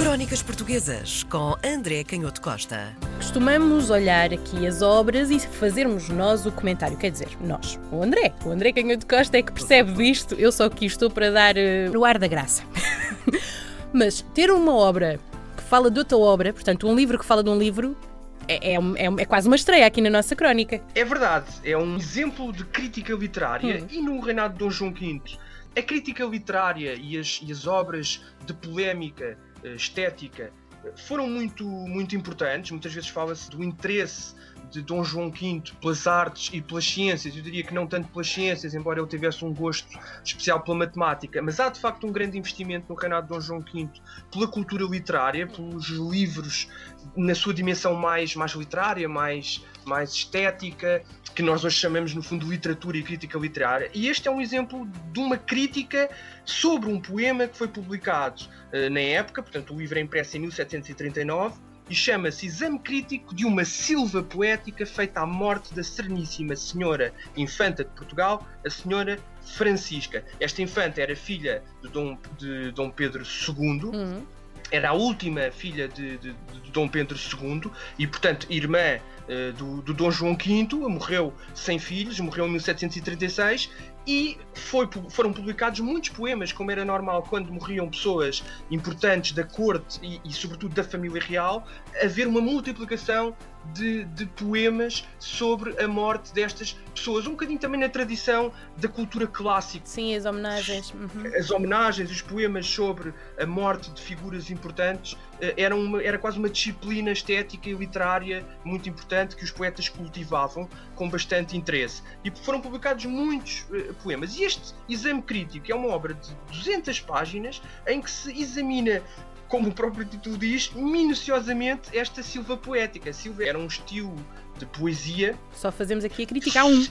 Crónicas Portuguesas com André Canhoto Costa. Costumamos olhar aqui as obras e fazermos nós o comentário. Quer dizer, nós. O André. O André Canhoto Costa é que percebe disto. Eu só aqui estou para dar uh, o ar da graça. Mas ter uma obra que fala de outra obra, portanto, um livro que fala de um livro, é, é, é, é, quase uma estreia aqui na nossa crónica. É verdade, é um exemplo de crítica literária hum. e no reinado de Dom João V. A crítica literária e as, e as obras de polémica eh, estética foram muito, muito importantes. Muitas vezes fala-se do interesse de Dom João V pelas artes e pelas ciências. Eu diria que não tanto pelas ciências, embora ele tivesse um gosto especial pela matemática, mas há de facto um grande investimento no reinado de Dom João V pela cultura literária, pelos livros na sua dimensão mais, mais literária, mais, mais estética, que nós hoje chamamos no fundo de literatura e crítica literária. E este é um exemplo de uma crítica sobre um poema que foi publicado uh, na época, portanto o livro é impresso em 1739 e chama-se Exame Crítico de uma Silva Poética feita à morte da Sereníssima Senhora Infanta de Portugal, a Senhora Francisca. Esta infanta era filha de Dom, de Dom Pedro II. Uhum. Era a última filha de, de, de Dom Pedro II e, portanto, irmã uh, do, do Dom João V. Morreu sem filhos, morreu em 1736 e foi, foram publicados muitos poemas, como era normal quando morriam pessoas importantes da corte e, e sobretudo da família real, haver uma multiplicação de, de, poemas sobre a morte destas pessoas, um bocadinho também na tradição da cultura clássica. Sim, as homenagens. Uhum. As homenagens, os poemas sobre a morte de figuras importantes eh, eram uma, era quase uma disciplina estética e literária muito importante que os poetas cultivavam com bastante interesse. E foram publicados muitos uh, poemas. E este exame crítico é uma obra de 200 páginas em que se examina como o próprio título diz, minuciosamente esta silva poética. Silva era um estilo de poesia. Só fazemos aqui a criticar um.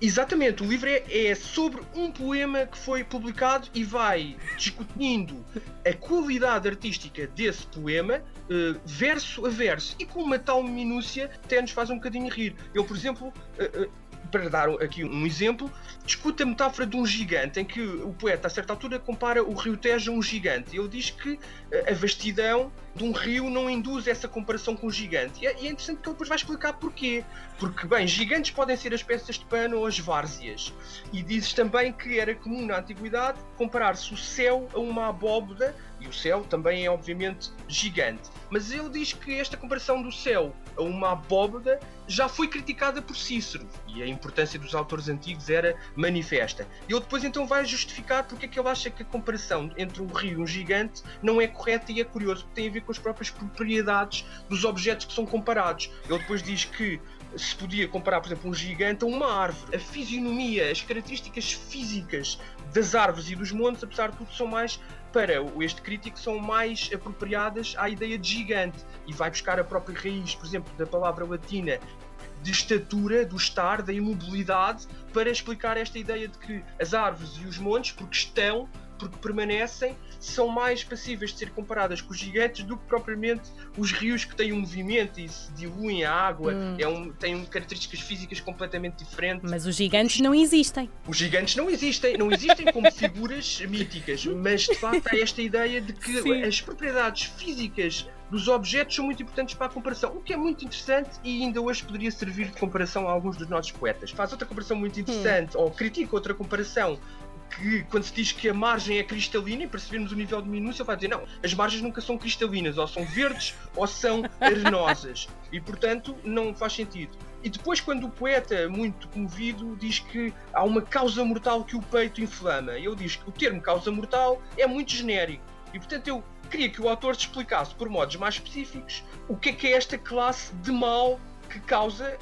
Exatamente, o livro é, é, sobre um poema que foi publicado e vai discutindo a qualidade artística desse poema, uh, verso a verso, e com uma tal minúcia até nos faz um bocadinho rir. Eu, por exemplo, uh, uh, para dar aqui um exemplo, discute a metáfora de um gigante, em que o poeta, a certa altura, compara o rio Tejo a um gigante. Ele diz que eh, a vastidão de um rio não induz essa comparação com o gigante. É, e é interessante que ele depois vai explicar porquê. Porque, bem, gigantes podem ser as peças de pano ou as várzeas. E dizes também que era comum na antiguidade comparar-se o céu a uma abóboda, e o céu também é, obviamente, gigante. Mas ele diz que esta comparação do céu a uma abóboda já foi criticada por Cícero e a importância dos autores antigos era manifesta. Ele depois então vai justificar porque é que ele acha que a comparação entre um rio e um gigante não é correta e é curioso, porque tem a ver com as próprias propriedades dos objetos que são comparados. Ele depois diz que se podia comparar, por exemplo, um gigante a uma árvore. A fisionomia, as características físicas das árvores e dos montes, apesar de tudo, são mais para este crítico são mais apropriadas à ideia de gigante e vai buscar a própria raiz, por exemplo, da palavra latina de estatura, do estar, da imobilidade, para explicar esta ideia de que as árvores e os montes, porque estão, porque permanecem, são mais passíveis de ser comparadas com os gigantes do que propriamente os rios que têm um movimento e se diluem a água, hum. é um, têm características físicas completamente diferentes. Mas os gigantes não existem. Os gigantes não existem, não existem como figuras míticas, mas de facto há esta ideia de que Sim. as propriedades físicas dos objetos são muito importantes para a comparação, o que é muito interessante e ainda hoje poderia servir de comparação a alguns dos nossos poetas. Faz outra comparação muito interessante, hum. ou critica outra comparação que quando se diz que a margem é cristalina, e percebermos o nível de minúcia, vai dizer não, as margens nunca são cristalinas, ou são verdes ou são arenosas. E portanto não faz sentido. E depois, quando o poeta, muito comovido, diz que há uma causa mortal que o peito inflama, ele diz que o termo causa mortal é muito genérico. E portanto eu queria que o autor te explicasse, por modos mais específicos, o que é que é esta classe de mal que causa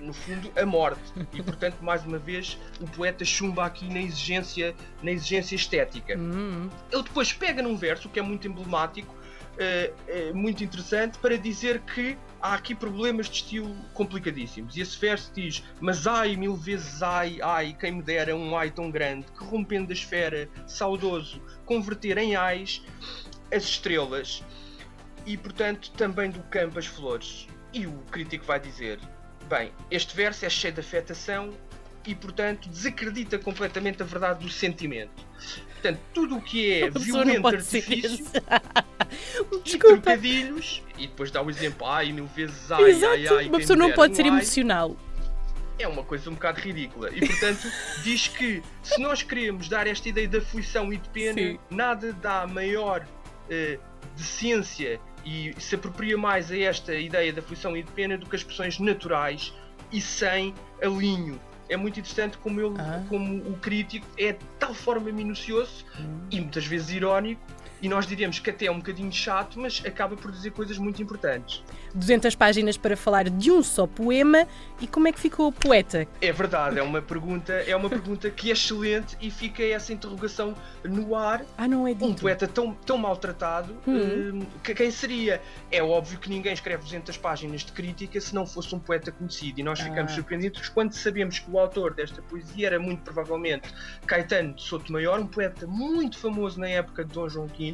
no fundo, a morte. E, portanto, mais uma vez, o poeta chumba aqui na exigência, na exigência estética. Uhum. Ele depois pega num verso que é muito emblemático, uh, uh, muito interessante, para dizer que há aqui problemas de estilo complicadíssimos. E esse verso diz: Mas ai, mil vezes ai, ai, quem me dera um ai tão grande, que rompendo a esfera, saudoso, converter em ais as estrelas e, portanto, também do campo as flores. E o crítico vai dizer: Bem, este verso é cheio de afetação e, portanto, desacredita completamente a verdade do sentimento. Portanto, tudo o que é violento artifício. Desculpa. trocadilhos e depois dá o exemplo, ai, mil vezes ai, Exato, ai, ai. uma pessoa não pode dera ser um ai. emocional. é uma coisa um bocado ridícula. E portanto, diz que se nós queremos dar esta ideia de aflição e de pena, Sim. nada dá maior eh, decência e se apropria mais a esta ideia de aflição e de pena do que as expressões naturais e sem alinho. É muito interessante como ele, Ah. como o crítico é de tal forma minucioso e muitas vezes irónico, e nós diríamos que até é um bocadinho chato, mas acaba por dizer coisas muito importantes. 200 páginas para falar de um só poema. E como é que ficou o poeta? É verdade, é uma pergunta, é uma pergunta que é excelente e fica essa interrogação no ar. Ah, não é dito. Um poeta tão, tão maltratado, Hum. hum, que quem seria? É óbvio que ninguém escreve 200 páginas de crítica se não fosse um poeta conhecido. E nós ficamos Ah. surpreendidos quando sabemos que o autor desta poesia era muito provavelmente Caetano de Sotomayor, um poeta muito famoso na época de Dom João V,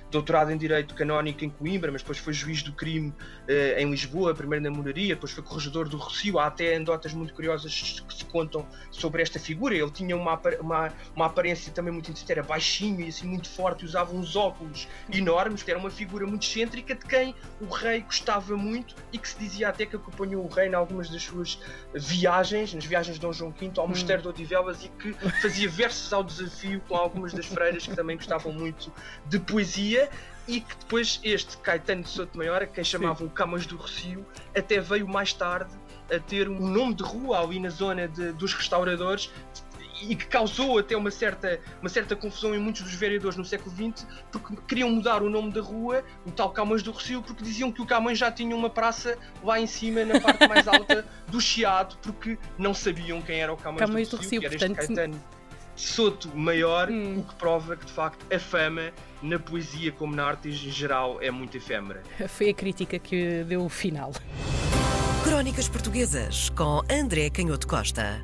doutorado em Direito Canónico em Coimbra, mas depois foi juiz do crime eh, em Lisboa, primeiro na Moraria, depois foi corregedor do Rocio. Há até anedotas muito curiosas que se contam sobre esta figura. Ele tinha uma, uma, uma aparência também muito interessante, era baixinho e assim muito forte, usava uns óculos enormes, que era uma figura muito excêntrica de quem o rei gostava muito e que se dizia até que acompanhou o rei em algumas das suas viagens, nas viagens de Dom João V ao Mosteiro de Odivelas e que fazia versos ao desafio com algumas das freiras que também gostavam muito de poesia e que depois este Caetano de Sotomayor, quem chamavam o Camas do Rocio, até veio mais tarde a ter um nome de rua ali na zona de- dos restauradores e que causou até uma certa, uma certa confusão em muitos dos vereadores no século XX porque queriam mudar o nome da rua, o tal Camões do Rocio, porque diziam que o Camões já tinha uma praça lá em cima, na parte mais alta do Chiado, porque não sabiam quem era o Camões, Camões do do Rocio, Rocio, que era este portanto- Caetano Soto maior, Hum. o que prova que de facto a fama na poesia como na arte em geral é muito efêmera. Foi a crítica que deu o final. Crónicas Portuguesas com André Canhoto Costa.